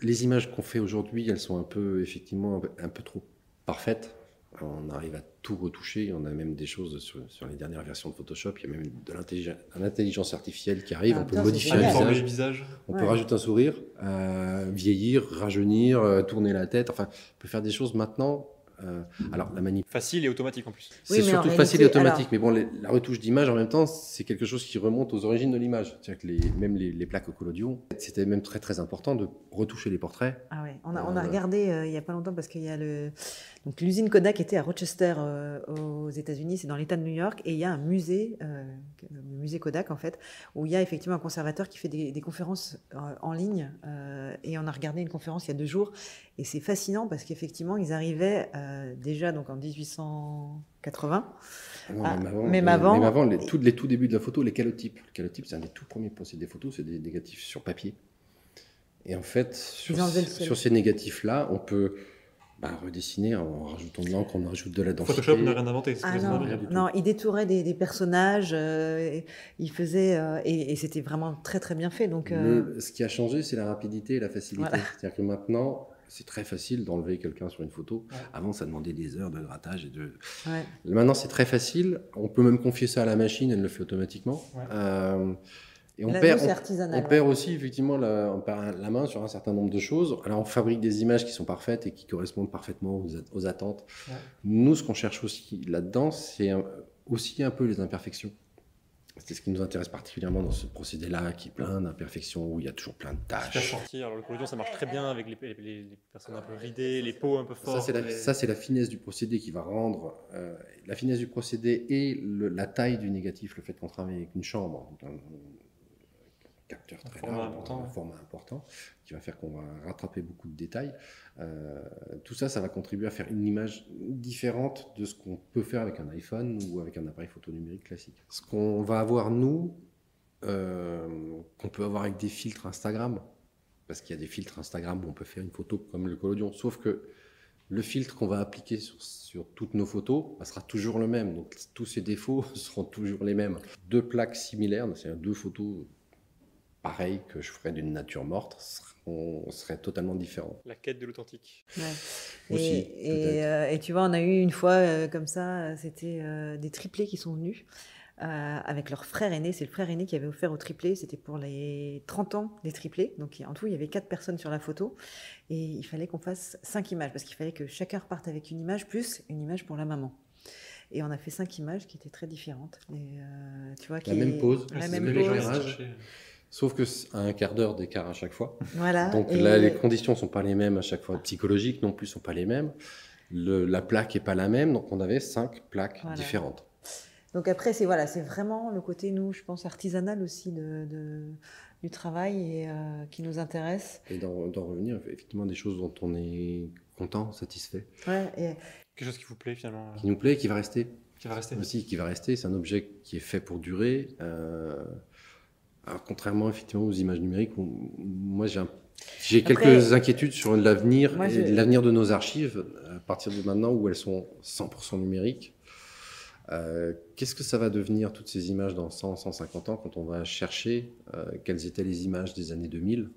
les images qu'on fait aujourd'hui, elles sont un peu, effectivement, un peu, un peu trop parfaites. On arrive à tout retoucher. On a même des choses sur, sur les dernières versions de Photoshop. Il y a même de l'intelligence- artificielle qui arrive. Ah, on peut putain, modifier un visage. le visage. On peut rajouter un sourire, euh, vieillir, rajeunir, euh, tourner la tête. Enfin, on peut faire des choses maintenant. Euh, alors, la manip Facile et automatique en plus. c'est Oui, surtout facile et automatique. Mais bon, les- la retouche d'image, en même temps, c'est quelque chose qui remonte aux origines de l'image. C'est-à-dire que les, même les, les plaques au collodion, c'était même très très important de retoucher les portraits. Ah ouais, on a, on a Euh, regardé euh, il y a pas longtemps parce qu'il y a le donc l'usine Kodak était à Rochester euh, aux États-Unis, c'est dans l'État de New York et il y a un musée, euh, le musée Kodak en fait, où il y a effectivement un conservateur qui fait des, des conférences euh, en ligne euh, et on a regardé une conférence il y a deux jours et c'est fascinant parce qu'effectivement ils arrivaient euh, déjà donc en 1880 Non, Ah, même avant, même les- avant- même avant, les, tout, les tout débuts de la photo, les calotypes. Le calotype, c'est un des tout premiers procédés photos, c'est des négatifs sur papier. Et en fait, sur, ces négatifs-là, on peut bah, redessiner en rajoutant de l'encre, on rajoute de la densité. Photoshop n'a rien inventé. Ah non, avez rien dit. du tout. non, il détourait des, des personnages, euh, il faisait euh, et, et c'était vraiment très très bien fait. Donc euh, Le- ce qui a changé, c'est la rapidité et la facilité. Voilà. C'est-à-dire que maintenant, c'est très facile d'enlever quelqu'un sur une photo. Ouais. Avant, ça demandait des heures de grattage et de. ouais. Maintenant, c'est très facile. On peut même confier ça à la machine, elle le fait automatiquement. Ouais. Euh, et on perd, on- on perd aussi effectivement la, on perd la main sur un certain nombre de choses. Alors on fabrique des images qui sont parfaites et qui correspondent parfaitement aux, at- aux attentes. Nous, ce qu'on cherche aussi là-dedans, c'est aussi un peu les imperfections. C'est ce qui nous intéresse particulièrement dans ce procédé-là, qui est plein d'imperfections, où il y a toujours plein de tâches. sorti. Alors le collodion, ça marche très bien avec les, les- les- les personnes un peu ridées, les peaux un peu Ça, fortes. c'est la, les- ça, c'est la finesse du procédé qui va rendre euh, la finesse du procédé et le- la taille du négatif, le fait qu'on travaille avec une chambre, donc un, un capteur Un très format large, important, un format important, qui va faire qu'on va rattraper beaucoup de détails. Euh, tout ça, ça va contribuer à faire une image différente de ce qu'on peut faire avec un iPhone ou avec un appareil photo numérique classique. Ce qu'on va avoir nous, euh, qu'on peut avoir avec des filtres Instagram, parce qu'il y a des filtres Instagram où on peut faire une photo comme le collodion. Sauf que le filtre qu'on va appliquer sur, sur toutes nos photos bah, sera toujours le même. Donc tous ces défauts (laughs) seront toujours les mêmes. Deux plaques similaires, c'est-à-dire deux photos pareilles que je ferais d'une nature morte, seront, seraient totalement différents. La quête de l'authentique. Ouais. Aussi, et, et, peut-être. euh, et tu vois, on a eu une fois euh, comme ça, euh, c'était euh, des triplés qui sont venus euh, avec leur frère aîné. C'est le frère aîné qui avait offert aux triplés. C'était pour les 30 ans des triplés. Donc en tout, il y avait quatre personnes sur la photo. Et il fallait qu'on fasse cinq images parce qu'il fallait que chacun reparte avec une image plus une image pour la maman. Et on a fait cinq images qui étaient très différentes. Et, euh, tu vois, qui même pose, la même pose. même éclairage. Sauf que c'est à un quart d'heure d'écart à chaque fois. Voilà. Donc Et- là, les conditions sont pas les mêmes à chaque fois. Psychologiques non plus sont pas les mêmes. Le- la plaque est pas la même. Donc on avait cinq plaques Voilà. différentes. Donc après, c'est voilà, c'est vraiment le côté, nous, je pense, artisanal aussi de, de- du travail et euh, qui nous intéresse. Et d'en revenir, effectivement, des choses dont on est content, satisfait, Ouais, et Quelque chose qui vous plaît finalement, euh, qui nous plaît, qui va rester qui va rester. aussi, qui va rester. C'est un objet qui est fait pour durer. Euh, alors, contrairement effectivement aux images numériques, où moi j'ai un- j'ai quelques inquiétudes sur l'avenir je- l'avenir de nos archives à partir de maintenant où elles sont 100% numériques. Euh, Qu'est-ce que ça va devenir toutes ces images dans 100, 150 ans quand on va chercher euh, quelles étaient les images des années 2000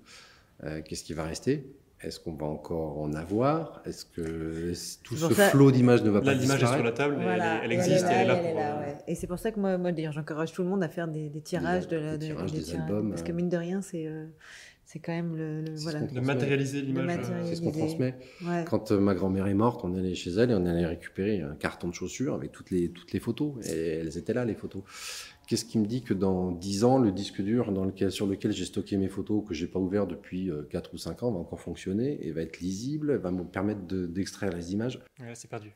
Euh, Qu'est-ce qui va rester? Est-ce qu'on va encore en avoir? Est-ce que tout ce ça- flot d'images ne va Là, pas l'image est sur disparaître la table, voilà, elle, existe, et elle est là, elle pour. là, euh, ouais. Et c'est pour ça que moi, moi d'ailleurs, j'encourage tout le monde à faire des, des tirages de la, des de- tirages, des tirages, albums, parce que euh. mine de rien, c'est euh, c'est quand même le, le- voilà. De matérialiser l'image. C'est ce qu'on transmet. Ouais. Quand euh, ma grand-mère est morte, on allait chez elle et on allait récupérer un carton de chaussures avec toutes les, toutes les photos. Et elles étaient là, les photos. Qu'est-ce qui me dit que dans 10 ans, le disque dur dans lequel, sur lequel j'ai stocké mes photos, que j'ai pas ouvert depuis 4 ou 5 ans, va encore fonctionner et va être lisible, va me permettre de- d'extraire les images? Ouais, c'est perdu.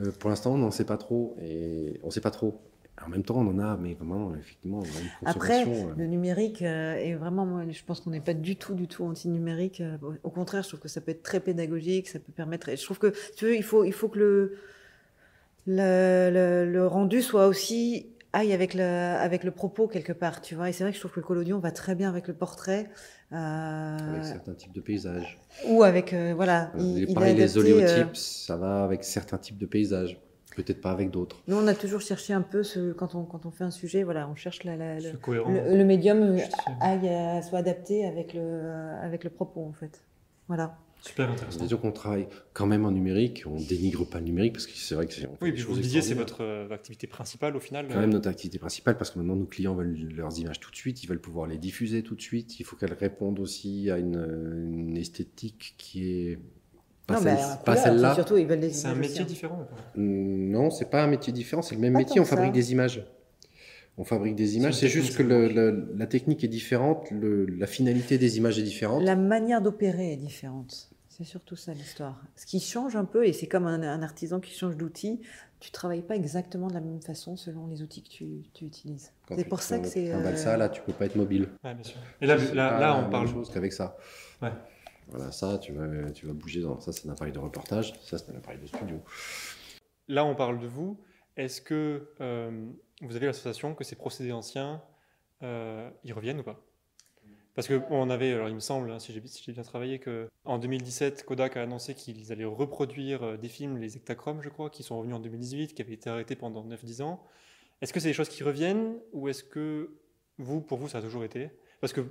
Euh, Pour l'instant, on n'en sait pas trop. Et on sait pas trop. En même temps, on en a, mais vraiment, effectivement, on a une Après, consommation. euh, le numérique euh, est vraiment, moi, je pense qu'on n'est pas du tout, du tout anti-numérique. euh, Au contraire, je trouve que ça peut être très pédagogique, ça peut permettre. et Je trouve que, tu veux, il faut, il faut que le, le, le- le rendu soit aussi aille avec le, avec le propos quelque part, tu vois. Et c'est vrai que je trouve que le collodion va très bien avec le portrait. euh, avec certains types de paysages. ou avec, euh, voilà. Euh, il- les- il pareil, les adapté, euh, oléotypes, ça va avec certains types de paysages. Peut-être pas avec d'autres. Nous, on a toujours cherché un peu, ce, quand, on, quand on fait un sujet, voilà, on cherche la, la- le, médium aille, à- soit adapté avec le, avec le propos, en fait. Voilà. Super intéressant. C'est-à-dire qu'on travaille quand même en numérique, on dénigre pas le numérique parce que c'est vrai que c'est Oui, puis vous choses le disiez, c'est votre euh, activité principale au final. quand même notre activité principale parce que maintenant nos clients veulent leurs images tout de suite, ils veulent pouvoir les diffuser tout de suite. Il faut qu'elles répondent aussi à une, une esthétique qui est pas, Non, celle- mais en pas couleur, celle-là. Surtout, ils veulent des C'est un images métier aussi, différent. ou pas Mm, Non, c'est pas un métier différent, c'est le même Pas métier. On ça. fabrique des images. On fabrique des images. C'est juste que technique, le- le- la technique est différente, le- la finalité des images est différente. La manière d'opérer est différente. C'est surtout ça l'histoire. Ce qui change un peu, et c'est comme un, un artisan qui change d'outil, tu travailles pas exactement de la même façon selon les outils que tu, tu utilises. Quand C'est pour ça que c'est. trimbales euh, ça, là, tu peux pas être mobile. Ouais, bien sûr. Et là, là, là, la on parle. chose qu'avec ça. Ouais. Voilà, ça, tu vas, tu vas bouger dans ça, c'est un appareil de reportage, ça, c'est un appareil de studio. Là, on parle de vous. Est-ce que euh, vous avez la sensation que ces procédés anciens, euh, ils reviennent ou pas? Parce que on avait, alors il me semble, hein, si j'ai si bien travaillé, que en 2017, Kodak a annoncé qu'ils allaient reproduire euh, des films, les Ektachromes, je crois, qui sont revenus en 2018, qui avaient été arrêtés pendant 9-10 ans. Est-ce que c'est des choses qui reviennent ou est-ce que vous, pour vous, ça a toujours été? Parce que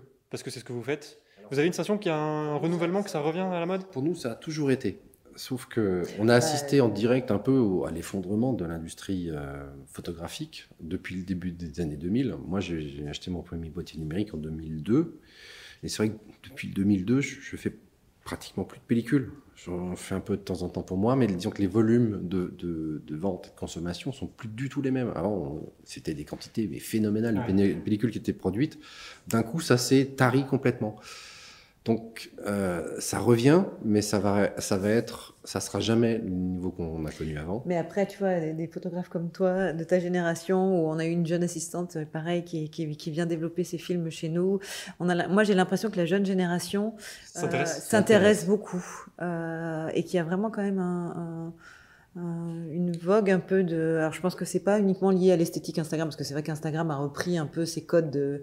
Sauf que on a assisté en direct un peu au- à l'effondrement de l'industrie euh, photographique depuis le début des années 2000. Moi, j'ai acheté mon premier boîtier numérique en 2002. Et c'est vrai que depuis le 2002, je, je fais pratiquement plus de pellicules. J'en fais un peu de temps en temps pour moi, mais disons que les volumes de, de, de vente et de consommation sont plus du tout les mêmes. Avant, c'était des quantités mais phénoménales de pellicules qui étaient produites. D'un coup, ça s'est tari complètement. Donc, euh, ça revient, mais ça va, ça va être, ça sera jamais le niveau qu'on a connu avant. Mais après, tu vois, des, des photographes comme toi, de ta génération, où on a eu une jeune assistante, euh, pareil, qui, qui, qui vient développer ses films chez nous. On a, la- moi, j'ai l'impression que la jeune génération euh, S'intéresse. beaucoup euh, et qu'il y a vraiment quand même un, un- une vogue un peu de. Alors, je pense que c'est pas uniquement lié à l'esthétique Instagram, parce que c'est vrai qu'Instagram a repris un peu ces codes de,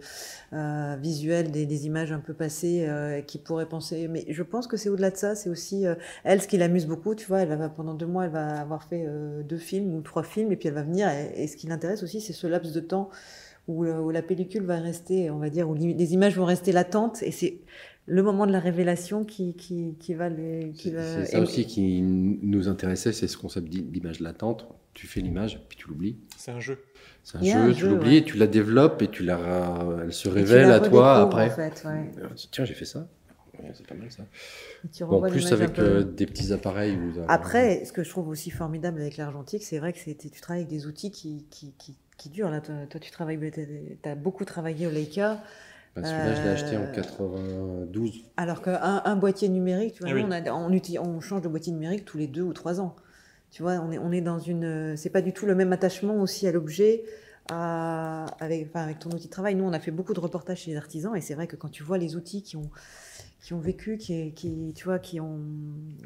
euh, visuels des, images un peu passées euh, qui pourraient penser. Mais je pense que c'est au-delà de ça. C'est aussi euh, elle, ce qui l'amuse beaucoup. Tu vois, elle va pendant deux mois, elle va avoir fait euh, deux films ou trois films, et puis elle va venir. Et, ce qui l'intéresse aussi, c'est ce laps de temps où, où, la pellicule va rester, on va dire, où les images vont rester latentes. Et c'est le moment de la révélation qui, qui, qui va les. C'est ça aussi qui nous intéressait, c'est ce concept d'image latente. Tu fais l'image, puis tu l'oublies. C'est un jeu. C'est un jeu, tu l'oublies, ouais. tu la développes et tu la, elle se révèle à toi après. En fait, ouais. Tiens, j'ai fait ça. c'est pas mal ça. Bon, plus avec peu... euh, des petits appareils. Après, ce que je trouve aussi formidable avec l'argentique, c'est vrai que tu travailles avec des outils qui, qui, qui, qui durent. Là, toi, toi, tu travailles, tu as beaucoup travaillé au Leica. Bah, Celui-là, je l'ai acheté en 92. Alors qu'un un boîtier numérique, tu vois, nous, oui. on, a, on, utilise, on, change de boîtier numérique tous les deux ou trois ans. Tu vois, on est, on est dans une. C'est pas du tout le même attachement aussi à l'objet. avec, enfin, avec ton outil de travail. Nous, on a fait beaucoup de reportages chez les artisans et c'est vrai que quand tu vois les outils qui ont, qui ont vécu, qui, qui, tu vois, qui ont,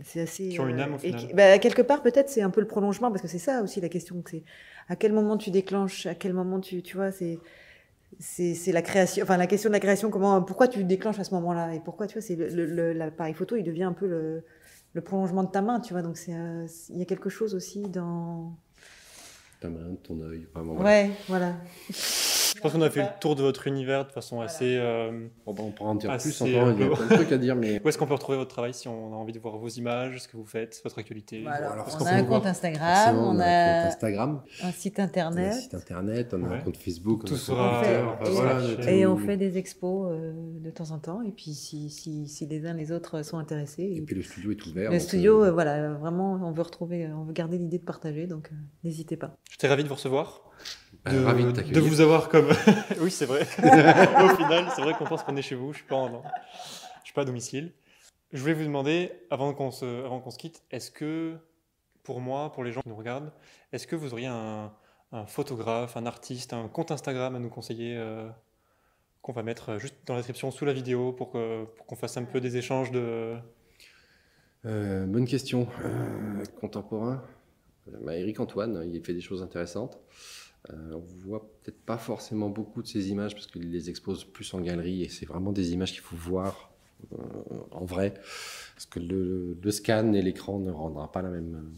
c'est assez. Qui ont une âme au final. Qui, bah, quelque part, peut-être, c'est un peu le prolongement parce que c'est ça aussi la question. C'est à quel moment tu déclenches, à quel moment tu, tu vois, c'est c'est la création, enfin la question de la création, comment, pourquoi tu déclenches à ce moment-là et pourquoi, tu vois, c'est l'appareil photo, il devient un peu le, le, prolongement de ta main, tu vois, donc c'est il y a quelque chose aussi dans ta main, ton œil, vraiment. Ouais, voilà. Je pense qu'on a fait le tour de votre univers de façon voilà. assez. Euh, on, on pourra en dire plus encore, il y a plein de trucs à dire. Mais... (laughs) Où est-ce qu'on peut retrouver votre travail si on a envie de voir vos images, ce que vous faites, votre actualité voilà. Alors, On a un compte Instagram, on, a un compte Instagram, un site internet, un site internet, on a ouais. un compte Facebook, tout sera. Fait, et, voilà, et, on fait des expos euh, de temps en temps, et puis si, si, si, les uns les autres sont intéressés. Et, et puis le studio est ouvert. Le studio, euh, voilà, vraiment, on veut retrouver, on veut garder l'idée de partager, donc euh, n'hésitez pas. J'étais ravi de vous recevoir. De, euh, ravi de, de, vous avoir comme. (laughs) oui, c'est vrai. (laughs) Au final, c'est vrai qu'on pense qu'on est chez vous. Je suis pas, en... je suis pas à domicile. Je voulais vous demander, avant qu'on se, avant qu'on se quitte, est-ce que, pour moi, pour les gens qui nous regardent, est-ce que vous auriez un, un, photographe, un artiste, un compte Instagram à nous conseiller euh, qu'on va mettre juste dans la description sous la vidéo pour, que, pour qu'on fasse un peu des échanges de. Euh, bonne question. contemporain. Bah, Eric Antoine, il fait des choses intéressantes. Euh, on voit peut-être pas forcément beaucoup de ces images parce qu'il les expose plus en galerie et c'est vraiment des images qu'il faut voir euh, en vrai. Parce que le, le scan et l'écran ne rendra pas la même,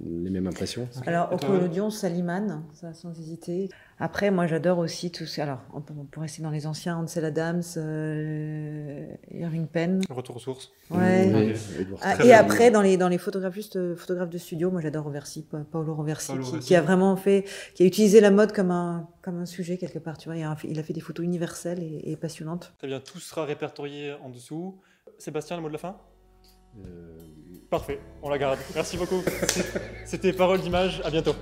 les mêmes impressions. Alors au collodion, Salimane, ça sans hésiter. Après, moi j'adore aussi tout ce... Alors on, pourrait rester dans les anciens, Ansel Adams, euh, Irving Penn. Retour aux sources. Ouais. Oui, ah, et après, dans les, dans les photographes, juste, photographes de studio, moi j'adore Roversi, Paolo Roversi, Paolo qui, qui, a vraiment fait, qui a utilisé la mode comme un, comme un sujet quelque part. Tu vois, il a, il a fait des photos universelles et, et passionnantes. Très bien, tout sera répertorié en dessous. Sébastien, le mot de la fin? Euh... Parfait, on la garde. Merci beaucoup. C'était Parole d'image, à bientôt.